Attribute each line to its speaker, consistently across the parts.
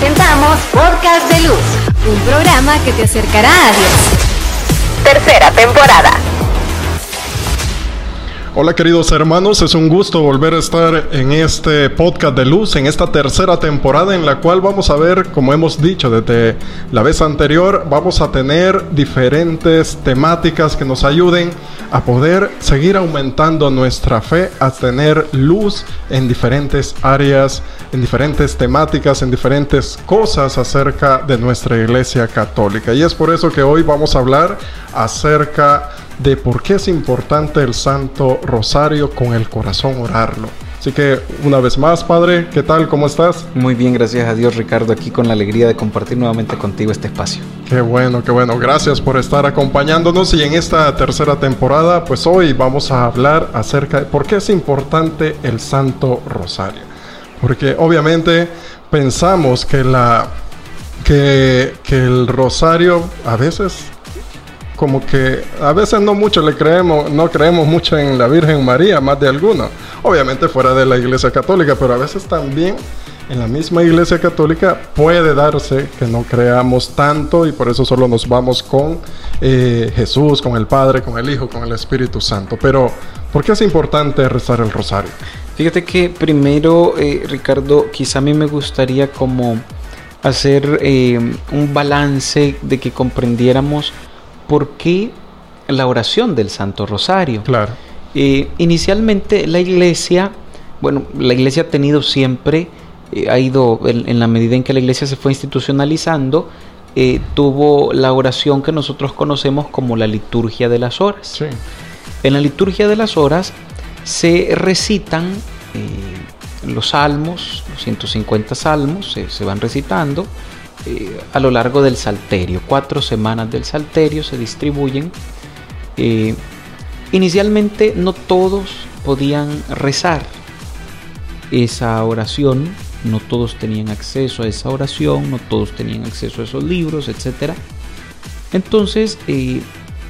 Speaker 1: Presentamos Podcast de Luz, un programa que te acercará a Dios. Tercera temporada.
Speaker 2: Hola queridos hermanos, es un gusto volver a estar en este podcast de luz, en esta tercera temporada en la cual vamos a ver, como hemos dicho desde la vez anterior, vamos a tener diferentes temáticas que nos ayuden a poder seguir aumentando nuestra fe, a tener luz en diferentes áreas, en diferentes temáticas, en diferentes cosas acerca de nuestra iglesia católica. Y es por eso que hoy vamos a hablar acerca de por qué es importante el Santo Rosario con el corazón orarlo. Así que una vez más, Padre, ¿qué tal? ¿Cómo estás?
Speaker 3: Muy bien, gracias a Dios, Ricardo, aquí con la alegría de compartir nuevamente contigo este espacio.
Speaker 2: Qué bueno, qué bueno. Gracias por estar acompañándonos y en esta tercera temporada, pues hoy vamos a hablar acerca de por qué es importante el Santo Rosario. Porque obviamente pensamos que la que, que el rosario a veces como que a veces no mucho le creemos, no creemos mucho en la Virgen María, más de alguno. Obviamente fuera de la Iglesia Católica, pero a veces también en la misma Iglesia Católica puede darse que no creamos tanto y por eso solo nos vamos con eh, Jesús, con el Padre, con el Hijo, con el Espíritu Santo. Pero, ¿por qué es importante rezar el rosario?
Speaker 3: Fíjate que primero, eh, Ricardo, quizá a mí me gustaría como hacer eh, un balance de que comprendiéramos por qué la oración del Santo Rosario.
Speaker 2: Claro.
Speaker 3: Eh, inicialmente la iglesia, bueno, la iglesia ha tenido siempre, eh, ha ido en, la medida en que la iglesia se fue institucionalizando, eh, tuvo la oración que nosotros conocemos como la liturgia de las horas.
Speaker 2: Sí.
Speaker 3: En la liturgia de las horas se recitan los salmos, los 150 salmos, se van recitando eh, a lo largo del Salterio. Cuatro semanas del Salterio se distribuyen. Eh, inicialmente no todos podían rezar esa oración, no todos tenían acceso a esa oración, no todos tenían acceso a esos libros, etc. Entonces, eh,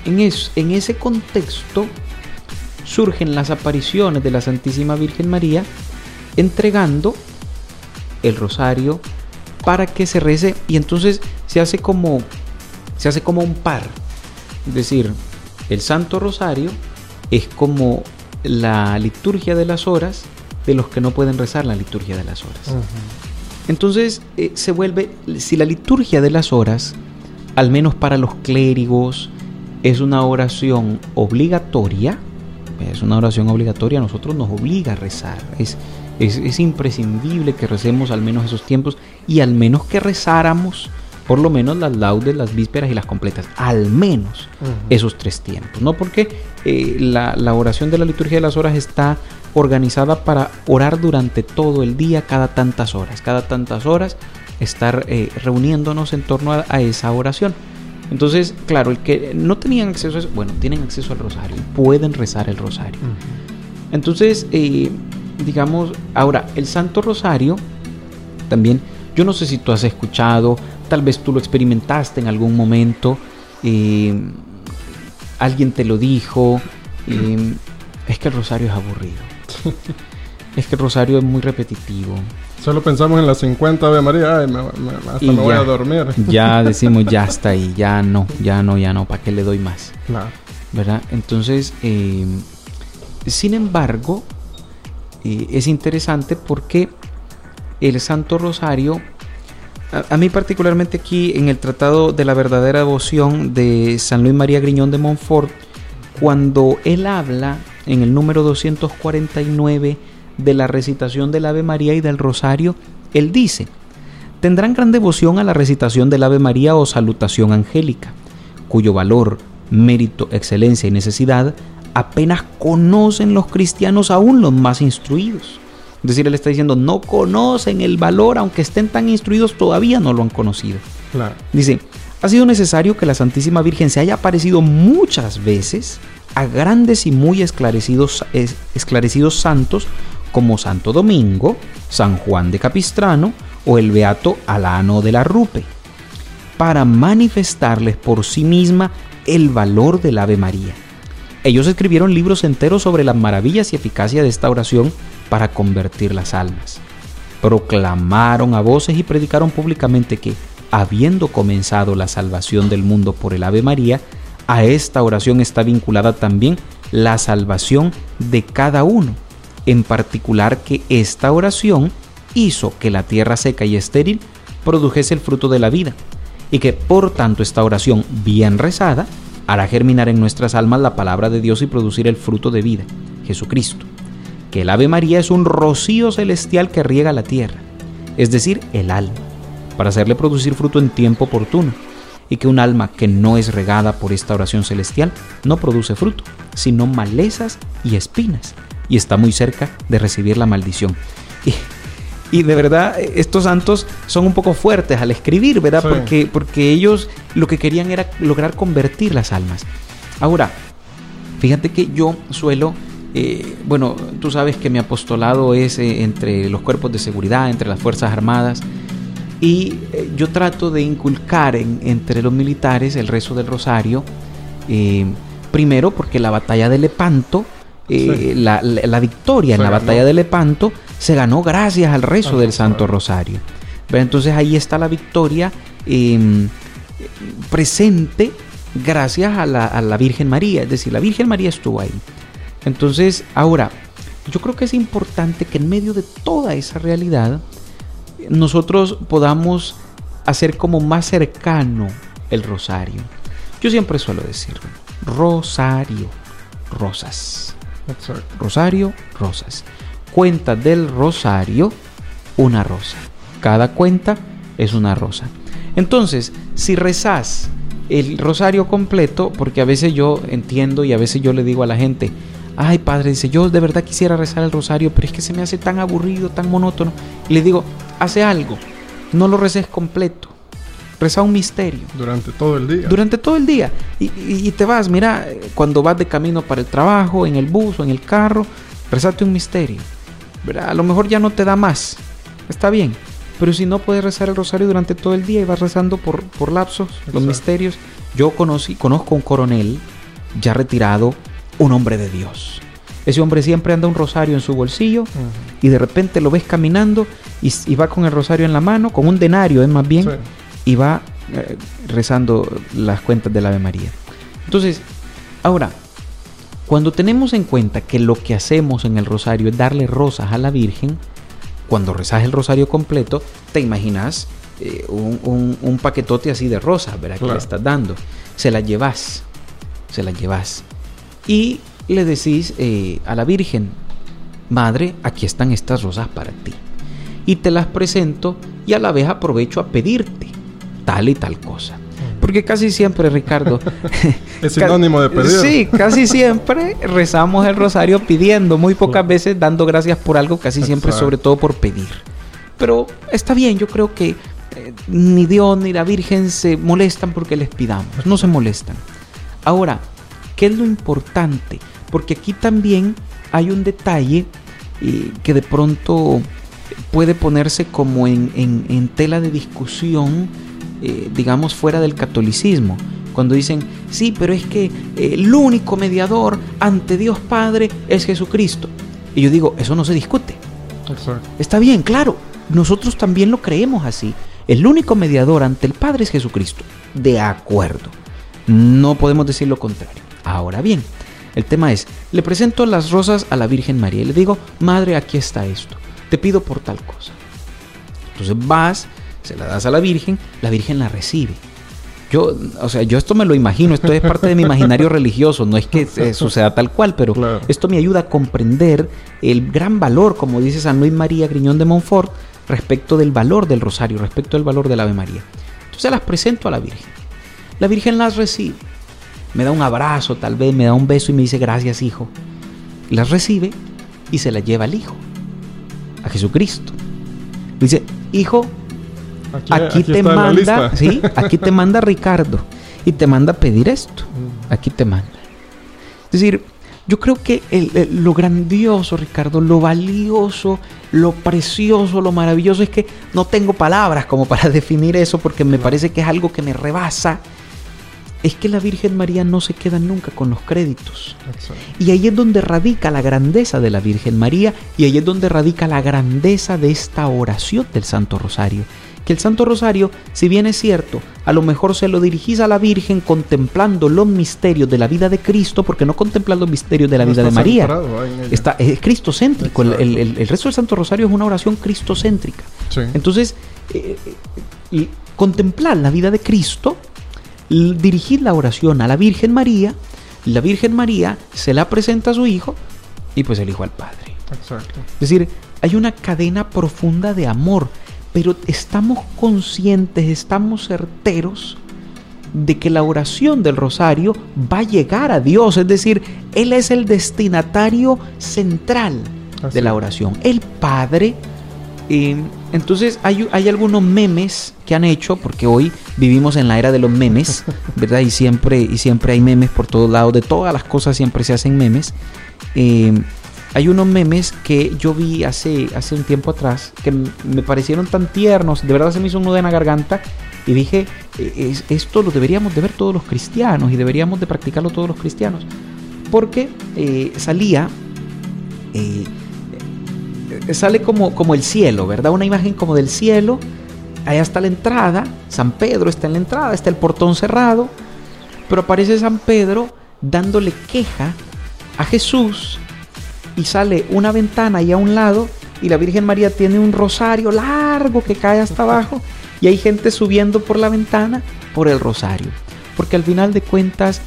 Speaker 3: en, en ese contexto surgen las apariciones de la Santísima Virgen María entregando el rosario para que se rece y entonces se hace como se hace como un par. Es decir, el Santo Rosario es como la liturgia de las horas de los que no pueden rezar la liturgia de las horas. Entonces eh, se vuelve, si la liturgia de las horas, al menos para los clérigos, es una oración obligatoria, es una oración obligatoria, a nosotros nos obliga a rezar. Es, es, imprescindible que recemos al menos esos tiempos y al menos que rezáramos por lo menos las laudes, las vísperas y las completas, al menos esos tres tiempos, ¿no? Porque eh, la, oración de la liturgia de las horas está organizada para orar durante todo el día, cada tantas horas, cada tantas horas estar eh, reuniéndonos en torno a, esa oración. Entonces, claro, el que no tenían acceso a eso, bueno, tienen acceso al rosario, pueden rezar el rosario. Entonces, eh, digamos, ahora, el Santo Rosario, también, yo no sé si tú has escuchado, tal vez tú lo experimentaste en algún momento, eh, alguien te lo dijo, eh, es que el Rosario es aburrido. es que el Rosario es muy repetitivo.
Speaker 2: Solo pensamos en las 50 Ave María, ay, me, hasta me voy a dormir.
Speaker 3: Ya decimos, ya está ahí, ya no, ya no, ya no, ¿para qué le doy más?
Speaker 2: Claro.
Speaker 3: ¿Verdad? Entonces, eh, sin embargo, es interesante porque el Santo Rosario, a, mí particularmente aquí en el Tratado de la Verdadera Devoción de San Luis María Griñón de Montfort, cuando él habla en el número 249 de la recitación del Ave María y del Rosario, él dice, tendrán gran devoción a la recitación del Ave María o salutación angélica, cuyo valor, mérito, excelencia y necesidad apenas conocen los cristianos aún los más instruidos. Es decir, él está diciendo, no conocen el valor, aunque estén tan instruidos, todavía no lo han conocido. Dice, ha sido necesario que la Santísima Virgen se haya aparecido muchas veces a grandes y muy esclarecidos, esclarecidos santos como Santo Domingo, San Juan de Capistrano o el Beato Alano de la Rupe, para manifestarles por sí misma el valor del Ave María ellos escribieron libros enteros sobre las maravillas y eficacia de esta oración para convertir las almas. proclamaron a voces y predicaron públicamente que, habiendo comenzado la salvación del mundo por el Ave María, a esta oración está vinculada también la salvación de cada uno. En particular que esta oración hizo que la tierra seca y estéril produjese el fruto de la vida, y que por tanto esta oración bien rezada hará germinar en nuestras almas la palabra de Dios y producir el fruto de vida, Jesucristo. Que el Ave María es un rocío celestial que riega la tierra, es decir, el alma, para hacerle producir fruto en tiempo oportuno, y que un alma que no es regada por esta oración celestial no produce fruto, sino malezas y espinas, y está muy cerca de recibir la maldición. Y, de verdad, estos santos son un poco fuertes al escribir, ¿verdad? Porque, porque ellos lo que querían era lograr convertir las almas. Ahora, fíjate que yo suelo eh, bueno, tú sabes que mi apostolado es eh, entre los cuerpos de seguridad, entre las Fuerzas Armadas, y eh, yo trato de inculcar entre los militares el rezo del rosario, primero porque la batalla de Lepanto, la, victoria en la batalla de Lepanto se ganó gracias al rezo del Santo Rosario. entonces ahí está la victoria em, presente gracias a la, a la Virgen María, es decir, la Virgen María estuvo ahí. Entonces, ahora, yo creo que es importante que en medio de toda esa realidad nosotros podamos hacer como más cercano el rosario. Yo siempre suelo decir, rosario, rosas. Rosario, rosas. Cuenta del rosario, una rosa. Cada cuenta es una rosa. Entonces, si rezás el rosario completo, porque a veces yo entiendo y a veces yo le digo a la gente, ay padre, dice, yo de verdad quisiera rezar el rosario, pero es que se me hace tan aburrido, tan monótono. Y le digo, hace algo, no lo reces completo, reza un misterio.
Speaker 2: Durante todo el día.
Speaker 3: Durante todo el día. Y, te vas, mira, cuando vas de camino para el trabajo, en el bus o en el carro, rezate un misterio. A lo mejor ya no te da más, está bien. Pero si no puedes rezar el rosario durante todo el día y vas rezando por, por lapsos, los misterios. Yo conocí, conozco un coronel ya retirado un hombre de Dios. Ese hombre siempre anda un rosario en su bolsillo y de repente lo ves caminando y, va con el rosario en la mano, con un denario, es más bien, y va eh, rezando las cuentas del Ave María. Entonces, ahora, cuando tenemos en cuenta que lo que hacemos en el rosario es darle rosas a la Virgen, cuando rezas el rosario completo, te imaginas eh, un, paquetote así de rosas, ¿verdad? Que le estás dando. Se las llevas, se las llevas y le decís eh, a la Virgen, Madre, aquí están estas rosas para ti. Y te las presento y a la vez aprovecho a pedirte tal y tal cosa. Porque casi siempre, Ricardo...
Speaker 2: es sinónimo de pedir.
Speaker 3: Sí, casi siempre rezamos el rosario pidiendo, muy pocas veces dando gracias por algo, casi siempre sobre todo por pedir. Pero está bien, yo creo que eh, ni Dios ni la Virgen se molestan porque les pidamos, no se molestan. Ahora, ¿Qué es lo importante? Porque aquí también hay un detalle eh, que de pronto puede ponerse como en, tela de discusión, eh, digamos, fuera del catolicismo. Cuando dicen, sí, pero es que eh, el único mediador ante Dios Padre es Jesucristo. Y yo digo, eso no se discute. Está bien, claro, nosotros también lo creemos así. El único mediador ante el Padre es Jesucristo. De acuerdo. No podemos decir lo contrario. Ahora bien, el tema es, le presento las rosas a la Virgen María y le digo, Madre, aquí está esto, te pido por tal cosa. Entonces vas, se la das a la Virgen, la Virgen la recibe. Yo, o sea, yo esto me lo imagino, esto es parte de mi imaginario religioso, no es que suceda tal cual, pero esto me ayuda a comprender el gran valor, como dice San Luis María Griñón de Montfort, respecto del valor del rosario, respecto del valor del Ave María. Entonces las presento a la Virgen. La Virgen las recibe me da un abrazo, tal vez me da un beso y me dice gracias hijo. las recibe y se las lleva al hijo, a Jesucristo. Dice, hijo, aquí, te manda, ¿sí? aquí te manda Ricardo y te manda a pedir esto. Mm. Aquí te manda. Es decir, yo creo que lo grandioso, Ricardo, lo valioso, lo precioso, lo maravilloso es que no tengo palabras como para definir eso porque me parece que es algo que me rebasa es que la Virgen María no se queda nunca con los créditos. Y ahí es donde radica la grandeza de la Virgen María y ahí es donde radica la grandeza de esta oración del Santo Rosario. Que el Santo Rosario, si bien es cierto, a lo mejor se lo dirigís a la Virgen contemplando los misterios de la vida de Cristo, porque no contempla los misterios de la vida de María. Está, es cristocéntrico. El, el, resto del Santo Rosario es una oración cristocéntrica. Entonces, eh, eh, contemplar la vida de Cristo dirigir la oración a la Virgen María, la Virgen María se la presenta a su hijo y pues el hijo al Padre. Exacto. Es decir, hay una cadena profunda de amor, pero estamos conscientes, estamos certeros de que la oración del rosario va a llegar a Dios, es decir, Él es el destinatario central de la oración. El Padre entonces hay, hay, algunos memes que han hecho, porque hoy vivimos en la era de los memes, ¿verdad? Y siempre, y siempre hay memes por todos lados, de todas las cosas siempre se hacen memes. Eh, hay unos memes que yo vi hace, hace un tiempo atrás que me parecieron tan tiernos, de verdad se me hizo un nudo en la garganta y dije, e, esto lo deberíamos de ver todos los cristianos y deberíamos de practicarlo todos los cristianos. Porque eh, salía... Eh, sale como, como el cielo, ¿verdad? Una imagen como del cielo. Allá está la entrada, San Pedro está en la entrada, está el portón cerrado, pero aparece San Pedro dándole queja a Jesús y sale una ventana ahí a un lado y la Virgen María tiene un rosario largo que cae hasta abajo y hay gente subiendo por la ventana por el rosario. Porque al final de cuentas,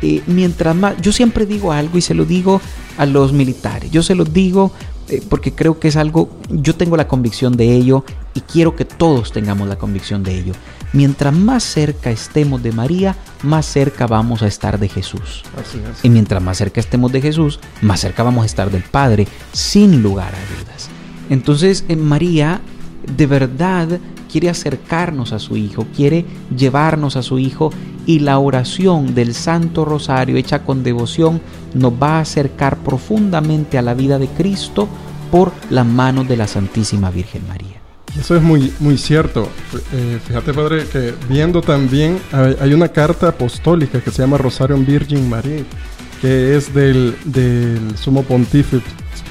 Speaker 3: eh, mientras más, yo siempre digo algo y se lo digo a los militares, yo se lo digo porque creo que es algo, yo tengo la convicción de ello y quiero que todos tengamos la convicción de ello. Mientras más cerca estemos de María, más cerca vamos a estar de Jesús. Y mientras más cerca estemos de Jesús, más cerca vamos a estar del Padre, sin lugar a dudas. Entonces, en María de verdad quiere acercarnos a su Hijo, quiere llevarnos a su Hijo y la oración del Santo Rosario hecha con devoción nos va a acercar profundamente a la vida de Cristo por la mano de la Santísima Virgen María.
Speaker 2: Eso es muy, muy cierto. Eh, fíjate, Padre, que viendo también, hay, una carta apostólica que se llama Rosario Virgin María, que es del, del sumo pontífice,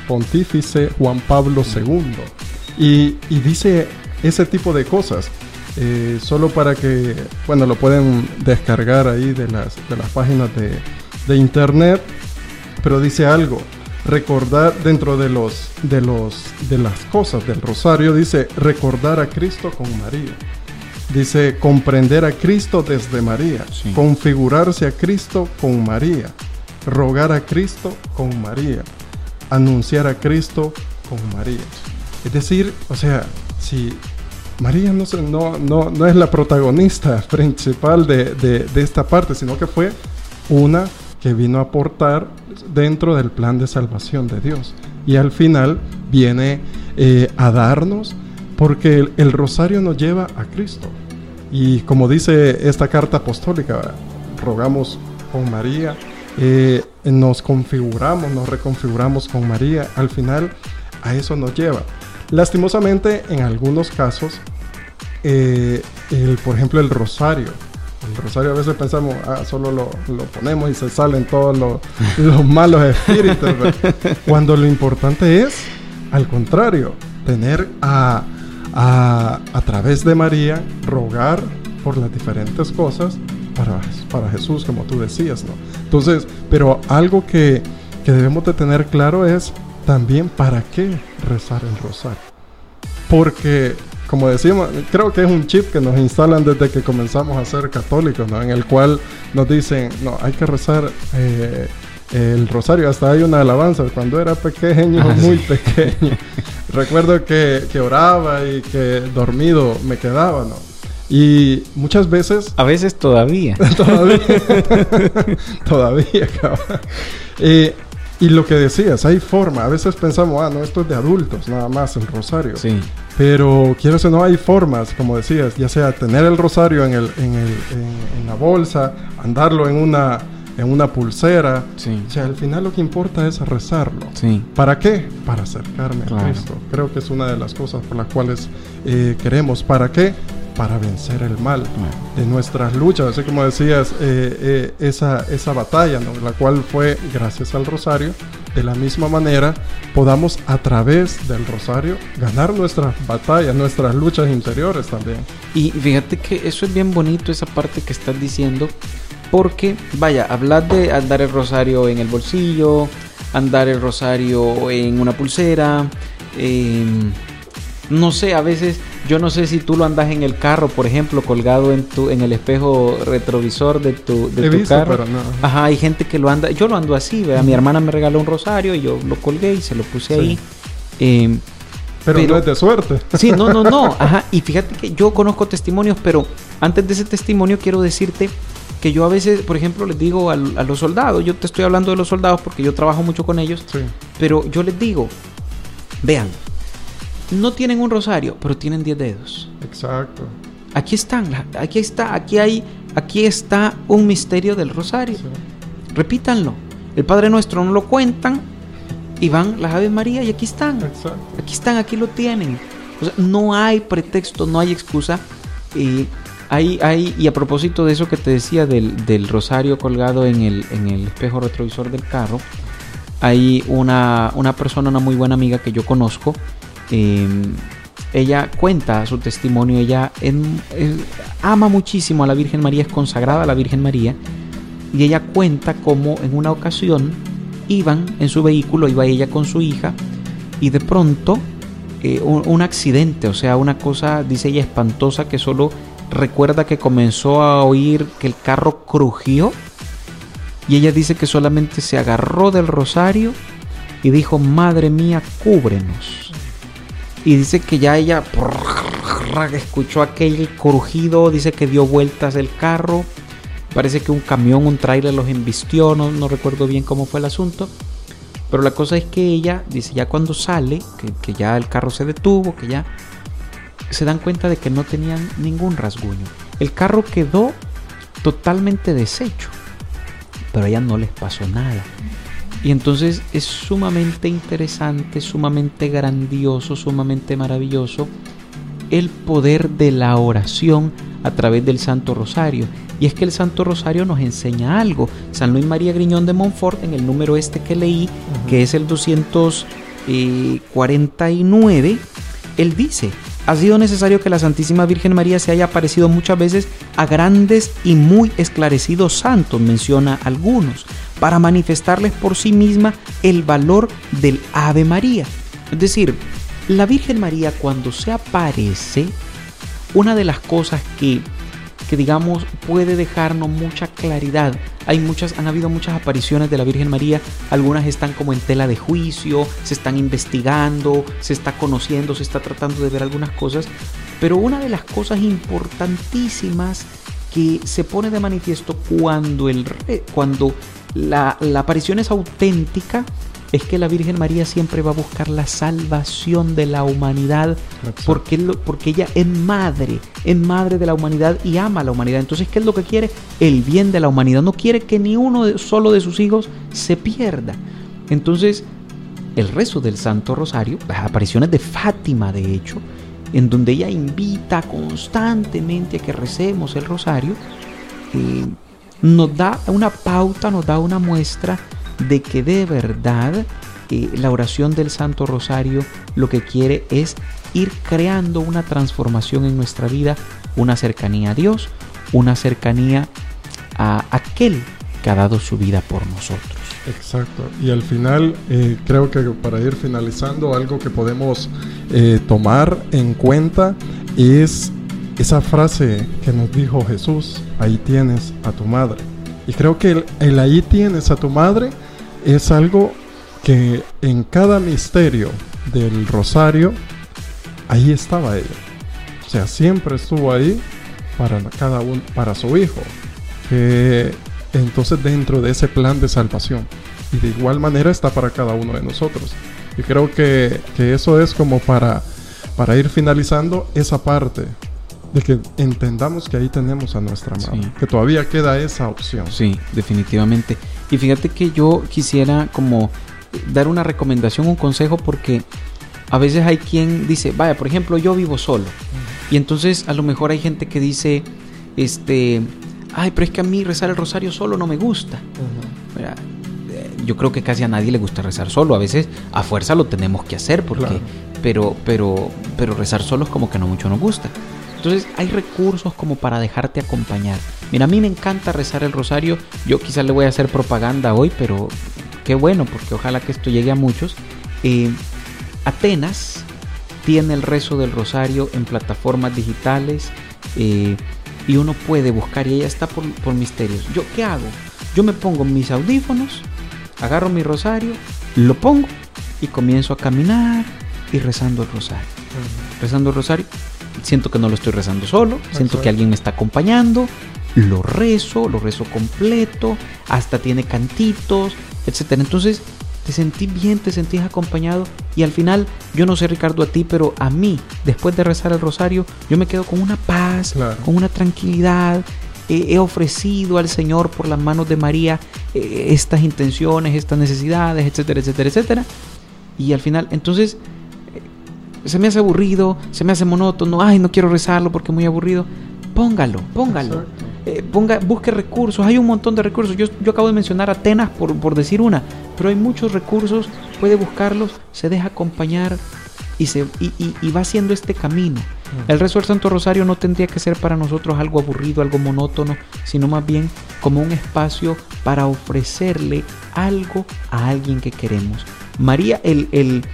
Speaker 2: pontífice Juan Pablo II. Y, y dice ese tipo de cosas. Eh, solo para que, bueno, lo pueden descargar ahí de las, de las páginas de, de internet, pero dice algo, recordar dentro de los, de los, de las cosas del rosario, dice recordar a Cristo con María. Dice comprender a Cristo desde María, configurarse a Cristo con María, rogar a Cristo con María, anunciar a Cristo con María. Es decir, o sea, si María no, es la protagonista principal de, de, esta parte, sino que fue una que vino a aportar dentro del plan de salvación de Dios. Y al final viene eh, a darnos, porque el, rosario nos lleva a Cristo. Y como dice esta carta apostólica, rogamos con María, eh, nos configuramos, nos reconfiguramos con María, al final a eso nos lleva. Lastimosamente, en algunos casos, eh, el, por ejemplo, el rosario. El rosario a veces pensamos, ah, solo lo, ponemos y se salen todos los, malos espíritus. Cuando lo importante es, al contrario, tener a, a, través de María, rogar por las diferentes cosas para, para Jesús, como tú decías, ¿no? Entonces, pero algo que, que debemos de tener claro es también para qué rezar el rosario. Porque, como decimos, creo que es un chip que nos instalan desde que comenzamos a ser católicos, ¿no? En el cual nos dicen, no, hay que rezar eh, el rosario. Hasta hay una alabanza cuando era pequeño, ah, muy pequeño. Recuerdo que, que oraba y que dormido me quedaba, ¿no? Y muchas veces...
Speaker 3: A veces todavía.
Speaker 2: todavía. todavía, cabrón. Eh, y lo que decías, hay forma. A veces pensamos, ah, no, esto es de adultos, nada más el rosario. Sí. Pero quiero decir, no hay formas, como decías, ya sea tener el rosario en, el, en, el, en, la bolsa, andarlo en una, en una pulsera. Sí. O sea, al final lo que importa es rezarlo. Sí. ¿Para qué? Para acercarme a Cristo. Creo que es una de las cosas por las cuales eh, queremos. ¿Para qué? para vencer el mal, de nuestras luchas, así como decías, eh, eh, esa, esa batalla, la cual fue gracias al rosario, de la misma manera podamos a través del rosario ganar nuestras batallas, nuestras luchas interiores también.
Speaker 3: Y fíjate que eso es bien bonito, esa parte que estás diciendo, porque, vaya, hablar de andar el rosario en el bolsillo, andar el rosario en una pulsera, eh, no sé, a veces yo no sé si tú lo andas en el carro, por ejemplo, colgado en tu en el espejo retrovisor de tu, de carro. Pero no. Ajá, hay gente que lo anda, yo lo ando así, ¿verdad? Mi hermana me regaló un rosario y yo lo colgué y se lo puse ahí.
Speaker 2: Em, pero, no es de suerte.
Speaker 3: Sí, no, no, no. Ajá. Y fíjate que yo conozco testimonios, pero antes de ese testimonio quiero decirte que yo a veces, por ejemplo, les digo a, a los soldados, yo te estoy hablando de los soldados porque yo trabajo mucho con ellos, sí. pero yo les digo, vean, no tienen un rosario, pero tienen 10 dedos.
Speaker 2: Exacto.
Speaker 3: Aquí están, aquí está, aquí hay, aquí está un misterio del rosario. Repítanlo. El Padre Nuestro no lo cuentan y van las Aves María y aquí están. Exacto. Aquí están, aquí lo tienen. no hay pretexto, no hay excusa. Y hay, hay, y a propósito de eso que te decía del, del rosario colgado en el, en el espejo retrovisor del carro, hay una, una persona, una muy buena amiga que yo conozco, Em, ella cuenta su testimonio, ella ama muchísimo a la Virgen María, es consagrada a la Virgen María, y ella cuenta cómo en una ocasión iban en su vehículo, iba ella con su hija, y de pronto eh, un, accidente, o sea, una cosa, dice ella, espantosa, que solo recuerda que comenzó a oír que el carro crujió, y ella dice que solamente se agarró del rosario y dijo, Madre mía, cúbrenos y dice que ya ella escuchó aquel crujido, dice que dio vueltas el carro, parece que un camión, un trailer los embistió, no, no recuerdo bien cómo fue el asunto, pero la cosa es que ella, dice, ya cuando sale, que, que ya el carro se detuvo, que ya se dan cuenta de que no tenían ningún rasguño. El carro quedó totalmente deshecho, pero a ella no les pasó nada. Y entonces es sumamente interesante, sumamente grandioso, sumamente maravilloso el poder de la oración a través del Santo Rosario. Y es que el Santo Rosario nos enseña algo. San Luis María Griñón de Montfort, en el número este que leí, que es el 249, él dice, ha sido necesario que la Santísima Virgen María se haya aparecido muchas veces a grandes y muy esclarecidos santos, menciona algunos, para manifestarles por sí misma el valor del Ave María. Es decir, la Virgen María cuando se aparece, una de las cosas que que digamos puede dejarnos mucha claridad. Hay muchas, han habido muchas apariciones de la Virgen María, algunas están como en tela de juicio, se están investigando, se está conociendo, se está tratando de ver algunas cosas, pero una de las cosas importantísimas que se pone de manifiesto cuando, el, cuando la, la aparición es auténtica es que la Virgen María siempre va a buscar la salvación de la humanidad porque, porque ella es madre, es madre de la humanidad y ama a la humanidad. Entonces, ¿qué es lo que quiere? El bien de la humanidad. No quiere que ni uno solo de sus hijos se pierda. Entonces, el rezo del Santo Rosario, las apariciones de Fátima, de hecho, en donde ella invita constantemente a que recemos el rosario, eh, nos da una pauta, nos da una muestra de que de verdad eh, la oración del Santo Rosario lo que quiere es ir creando una transformación en nuestra vida, una cercanía a Dios, una cercanía a aquel que ha dado su vida por nosotros.
Speaker 2: Exacto. Y al final, eh, creo que para ir finalizando, algo que podemos eh, tomar en cuenta es esa frase que nos dijo Jesús, ahí tienes a tu madre. Y creo que el ahí tienes a tu madre es algo que en cada misterio del rosario, ahí estaba ella. O sea, siempre estuvo ahí para cada uno, para su hijo. entonces dentro de ese plan de salvación. Y de igual manera está para cada uno de nosotros. Y creo que, eso es como para, para ir finalizando esa parte de que entendamos que ahí tenemos a nuestra madre, que todavía queda esa opción.
Speaker 3: Sí, definitivamente. Y fíjate que yo quisiera como dar una recomendación, un consejo, porque a veces hay quien dice, vaya, por ejemplo, yo vivo solo. Y entonces a lo mejor hay gente que dice, este, ay, pero es que a mí rezar el rosario solo no me gusta. Eh, yo creo que casi a nadie le gusta rezar solo. A veces a fuerza lo tenemos que hacer, porque, pero, pero, pero rezar solo es como que no mucho nos gusta. Entonces hay recursos como para dejarte acompañar. Mira, a mí me encanta rezar el rosario. Yo quizás le voy a hacer propaganda hoy, pero qué bueno, porque ojalá que esto llegue a muchos. Eh, Atenas tiene el rezo del rosario en plataformas digitales eh, y uno puede buscar y ella está por, por misterios. ¿Yo qué hago? Yo me pongo mis audífonos, agarro mi rosario, lo pongo y comienzo a caminar y rezando el rosario. Rezando el rosario siento que no lo estoy rezando solo, siento que alguien me está acompañando, lo rezo, lo rezo completo, hasta tiene cantitos, etc. Entonces te sentí bien, te sentís acompañado y al final, yo no sé Ricardo a ti, pero a mí, después de rezar el rosario, yo me quedo con una paz, con una tranquilidad. he ofrecido al Señor por las manos de María eh, estas intenciones, estas necesidades, etcétera, etcétera, etcétera. Y al final, entonces se me hace aburrido, se me hace monótono, ay, no quiero rezarlo porque es muy aburrido. Póngalo, póngalo. Eh, ponga, busque recursos, hay un montón de recursos. Yo, yo acabo de mencionar Atenas por, por decir una, pero hay muchos recursos, puede buscarlos, se deja acompañar y, se, y, y, va haciendo este camino. El rezo del Santo Rosario no tendría que ser para nosotros algo aburrido, algo monótono, sino más bien como un espacio para ofrecerle algo a alguien que queremos. María, el, el,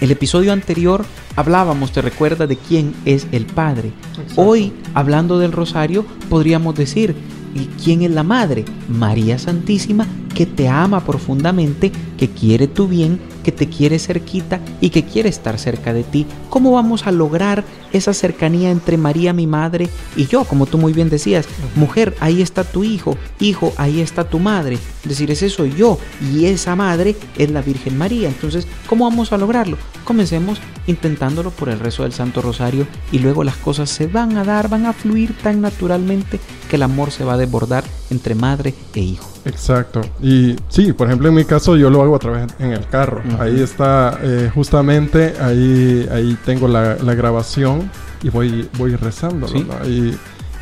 Speaker 3: el episodio anterior hablábamos, te recuerda, de quién es el Padre. Hoy, hablando del rosario, podríamos decir, ¿y quién es la Madre? María Santísima, que te ama profundamente, que quiere tu bien que te quiere cerquita y que quiere estar cerca de ti. ¿Cómo vamos a lograr esa cercanía entre María, mi madre, y yo? Como tú muy bien decías, mujer, ahí está tu hijo, hijo, ahí está tu madre. Es decir, ese soy yo y esa madre es la Virgen María. Entonces, ¿cómo vamos a lograrlo? Comencemos intentándolo por el rezo del Santo Rosario y luego las cosas se van a dar, van a fluir tan naturalmente que el amor se va a desbordar entre madre e hijo.
Speaker 2: Exacto. Y sí, por ejemplo, en mi caso yo lo hago a través en el carro. Ahí está, eh, justamente, ahí, ahí tengo la, grabación y voy, voy rezando. Y,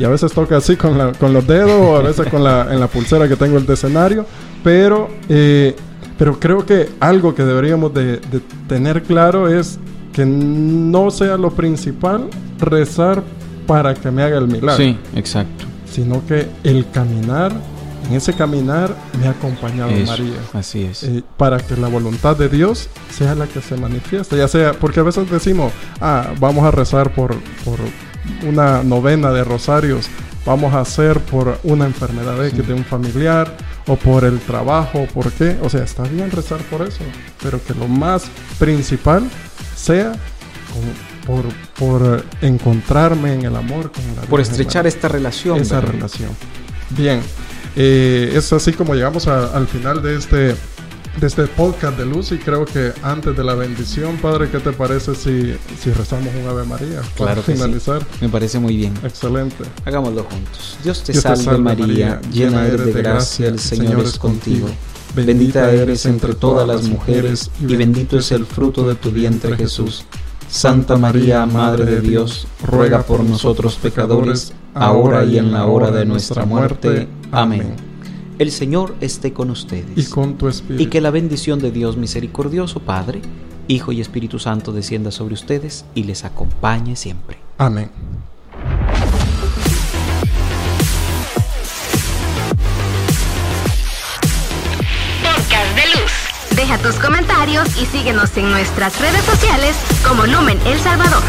Speaker 2: a veces toca así con, la, con los dedos o a veces con la, en la pulsera que tengo el de escenario. Pero, eh, pero creo que algo que deberíamos de, de tener claro es que no sea lo principal rezar para que me haga el milagro.
Speaker 3: Sí, exacto.
Speaker 2: Sino que el caminar en ese caminar me ha acompañado María.
Speaker 3: Así es.
Speaker 2: Eh, para que la voluntad de Dios sea la que se manifieste. Ya sea, porque a veces decimos, ah, vamos a rezar por, por una novena de rosarios, vamos a hacer por una enfermedad de un familiar o por el trabajo, ¿por qué? O sea, está bien rezar por eso, pero que lo más principal sea por, por encontrarme en el amor con
Speaker 3: la Por estrechar esta relación.
Speaker 2: Esa relación. Bien, eh, es así como llegamos al final de este, de este podcast de luz y creo que antes de la bendición, Padre, ¿qué te parece si, si rezamos un Ave María
Speaker 3: para claro finalizar? Me parece muy bien.
Speaker 2: Excelente.
Speaker 3: Hagámoslo juntos. Dios te, salve, María, llena eres de gracia, el Señor es contigo. Bendita eres entre todas las mujeres y bendito es el fruto de tu vientre Jesús. Santa María, Madre de Dios, ruega por nosotros pecadores, ahora y en la hora de nuestra muerte. Amén. El Señor esté con ustedes.
Speaker 2: Y con tu espíritu.
Speaker 3: Y que la bendición de Dios misericordioso, Padre, Hijo y Espíritu Santo descienda sobre ustedes y les acompañe siempre.
Speaker 2: Amén.
Speaker 1: Podcast de Luz. Deja tus comentarios y síguenos en nuestras redes sociales como Lumen El Salvador.